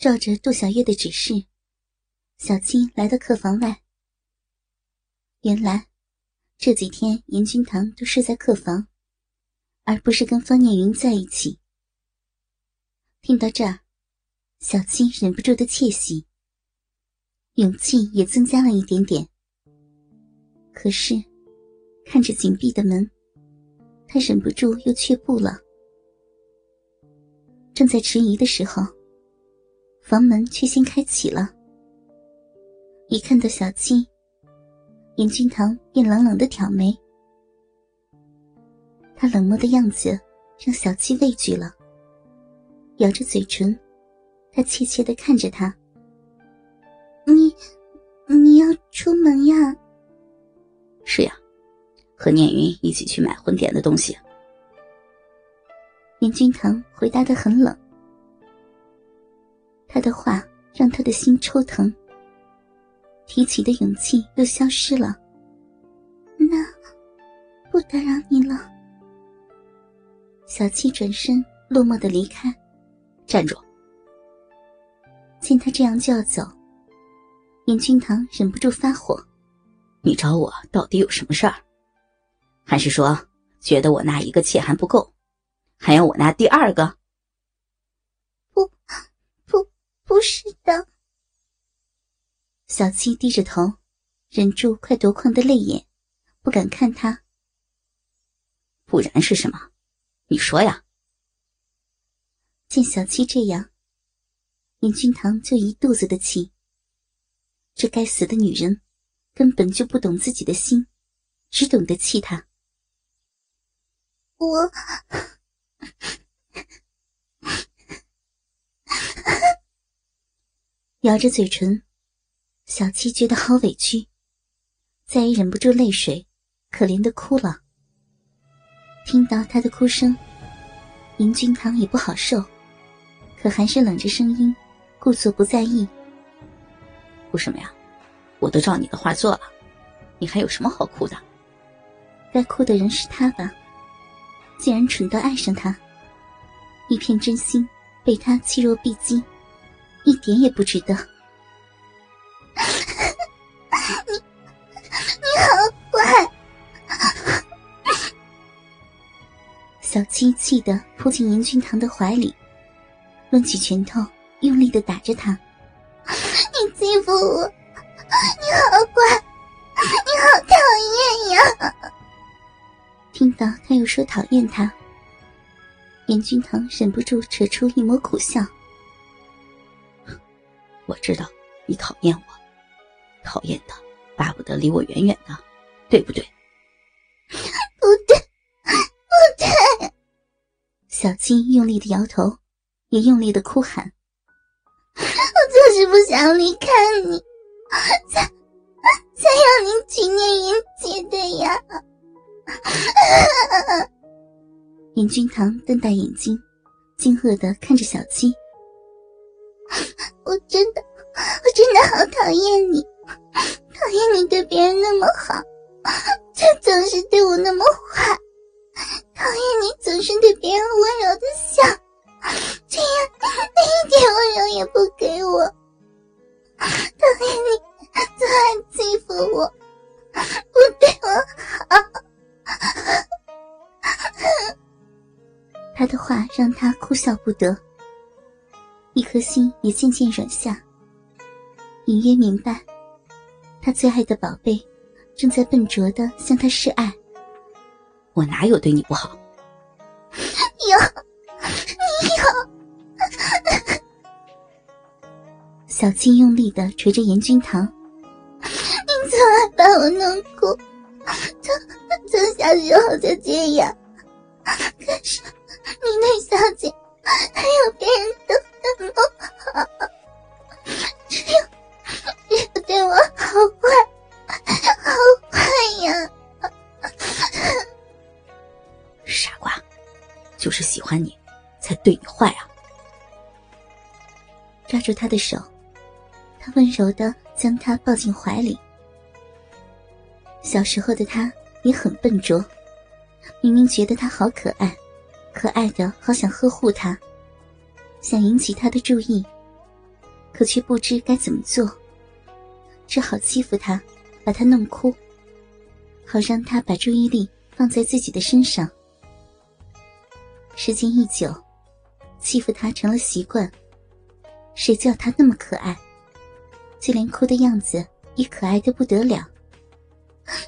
照着杜小月的指示，小青来到客房外。原来这几天严君堂都睡在客房，而不是跟方念云在一起。听到这儿，小七忍不住的窃喜，勇气也增加了一点点。可是看着紧闭的门，他忍不住又却步了。正在迟疑的时候，房门却先开启了。一看到小七，严君堂便冷冷的挑眉。他冷漠的样子让小七畏惧了，咬着嘴唇，他怯怯的看着他：“你，你要出门呀？”“是呀，和念云一起去买婚典的东西。”严君堂回答的很冷，他的话让他的心抽疼，提起的勇气又消失了。那不打扰你了。小七转身落寞的离开，站住！见他这样就要走，严君堂忍不住发火：“你找我到底有什么事儿？还是说觉得我那一个妾还不够？”还要我拿第二个？不，不，是的。小七低着头，忍住快夺眶的泪眼，不敢看他。不然是什么？你说呀！见小七这样，严君堂就一肚子的气。这该死的女人，根本就不懂自己的心，只懂得气他。我。咬着嘴唇，小七觉得好委屈，再也忍不住泪水，可怜的哭了。听到他的哭声，严君堂也不好受，可还是冷着声音，故作不在意。哭什么呀？我都照你的话做了，你还有什么好哭的？该哭的人是他吧？竟然蠢到爱上他，一片真心被他弃若敝屣，一点也不值得。你 你好坏！小七气得扑进严君堂的怀里，抡起拳头用力的打着他。你欺负我！你好坏！你好讨厌呀！听到他又说讨厌他，严君堂忍不住扯出一抹苦笑。我知道你讨厌我，讨厌的巴不得离我远远的，对不对？不对，不对！小金用力的摇头，也用力的哭喊：“我就是不想离开你，才才要你去念云姐的呀！” 严君堂瞪大眼睛，惊愕的看着小七。我真的，我真的好讨厌你，讨厌你对别人那么好，却总是对我那么坏。讨厌你总是对别人温柔的笑，这样你一点温柔也不给我。讨厌你总爱欺负我，不对我好。他的话让他哭笑不得，颗心也渐渐软下。隐约明白，他最爱的宝贝正在笨拙的向他示爱。我哪有对你不好？有，你有。小青用力的捶着严君堂，你总爱把我弄哭。从从小时候就这样，可是你那小姐还有别人都那么好，只有只有对我好坏，好坏呀！傻瓜，就是喜欢你，才对你坏啊！抓住他的手，他温柔的将他抱进怀里。小时候的他。也很笨拙，明明觉得他好可爱，可爱的好想呵护他，想引起他的注意，可却不知该怎么做，只好欺负他，把他弄哭，好让他把注意力放在自己的身上。时间一久，欺负他成了习惯。谁叫他那么可爱，就连哭的样子也可爱的不得了。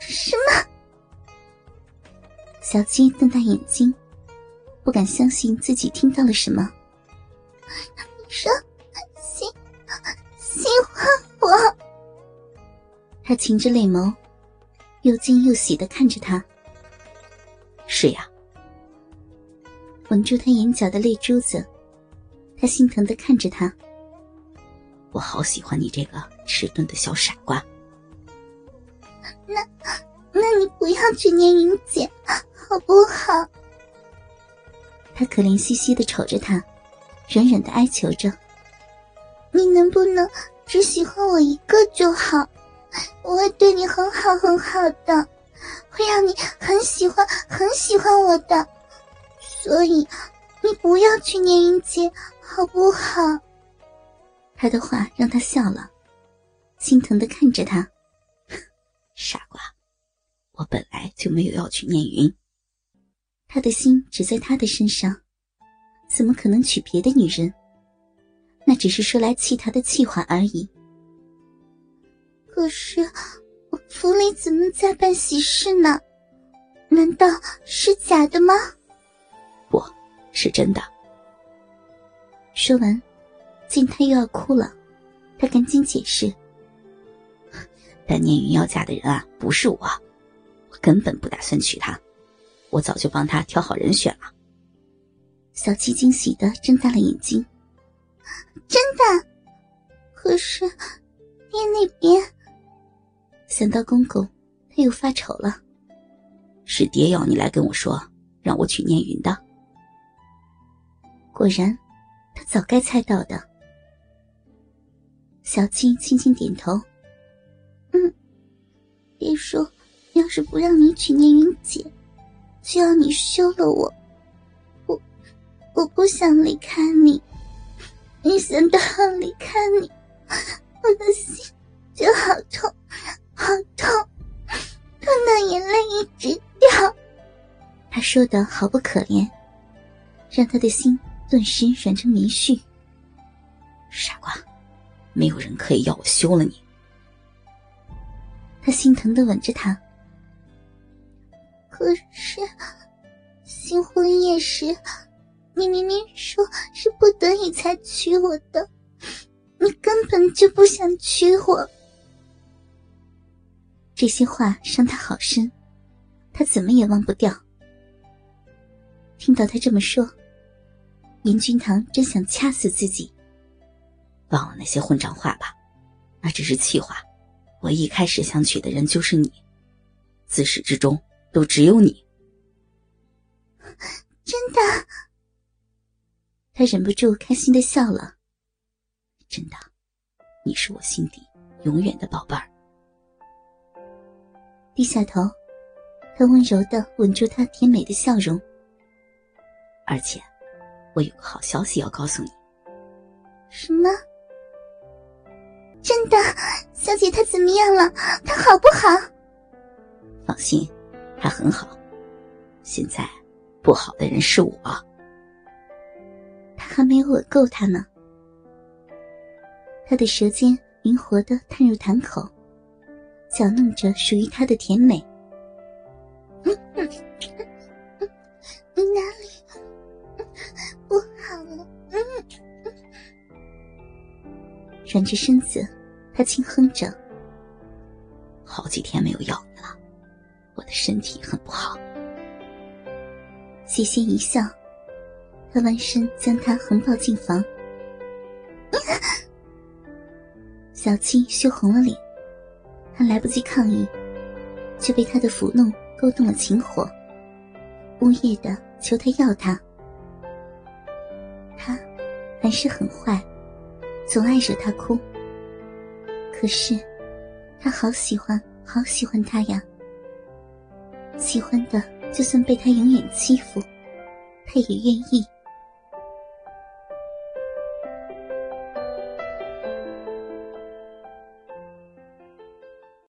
什么？小七瞪大眼睛，不敢相信自己听到了什么。他噙着泪眸，又惊又喜的看着他。是呀。吻住他眼角的泪珠子，他心疼的看着他。我好喜欢你这个迟钝的小傻瓜。那，那你不要去念云姐，好不好？他可怜兮兮的瞅着他，软软的哀求着：“你能不能只喜欢我一个就好？我会对你很好很好的，会让你很喜欢很喜欢我的。所以，你不要去念云姐，好不好？”他的话让他笑了，心疼的看着他。傻瓜，我本来就没有要去念云。他的心只在他的身上，怎么可能娶别的女人？那只是说来气他的气话而已。可是，我府里怎么在办喜事呢？难道是假的吗？不是真的。说完。见他又要哭了，他赶紧解释：“但念云要嫁的人啊，不是我，我根本不打算娶她，我早就帮她挑好人选了。”小七惊喜的睁大了眼睛：“真的？可是爹那边……想到公公，他又发愁了。是爹要你来跟我说，让我娶念云的。果然，他早该猜到的。”小七轻轻点头，嗯，爹说，要是不让你娶念云姐，就要你休了我。我，我不想离开你，一想到要离开你，我的心就好痛，直掉。他说的好不可怜，让他的心顿时软成棉絮。傻瓜。没有人可以要我休了你。他心疼的吻着她。可是新婚夜时，你明明说是不得已才娶我的，你根本就不想娶我。这些话伤他好深，他怎么也忘不掉。听到他这么说，严君堂真想掐死自己。忘了那些混账话吧，那只是气话。我一开始想娶的人就是你，自始至终都只有你。真的？他忍不住开心的笑了。真的，你是我心底永远的宝贝儿。低下头，他温柔的吻住她甜美的笑容。而且，我有个好消息要告诉你。什么？真的，小姐她怎么样了？她好不好？放心，她很好。现在不好的人是我。他还没有吻够她呢。他的舌尖灵活的探入潭口，搅弄着属于他的甜美。嗯，你哪里不好了？嗯软着身子，他轻哼着：“好几天没有要你了，我的身体很不好。”喜心一笑，他弯身将他横抱进房。小七羞红了脸，还来不及抗议，就被他的抚弄勾动了情火，呜咽的求他要他。他还是很坏。总爱惹他哭，可是他好喜欢，好喜欢他呀。喜欢的，就算被他永远欺负，他也愿意。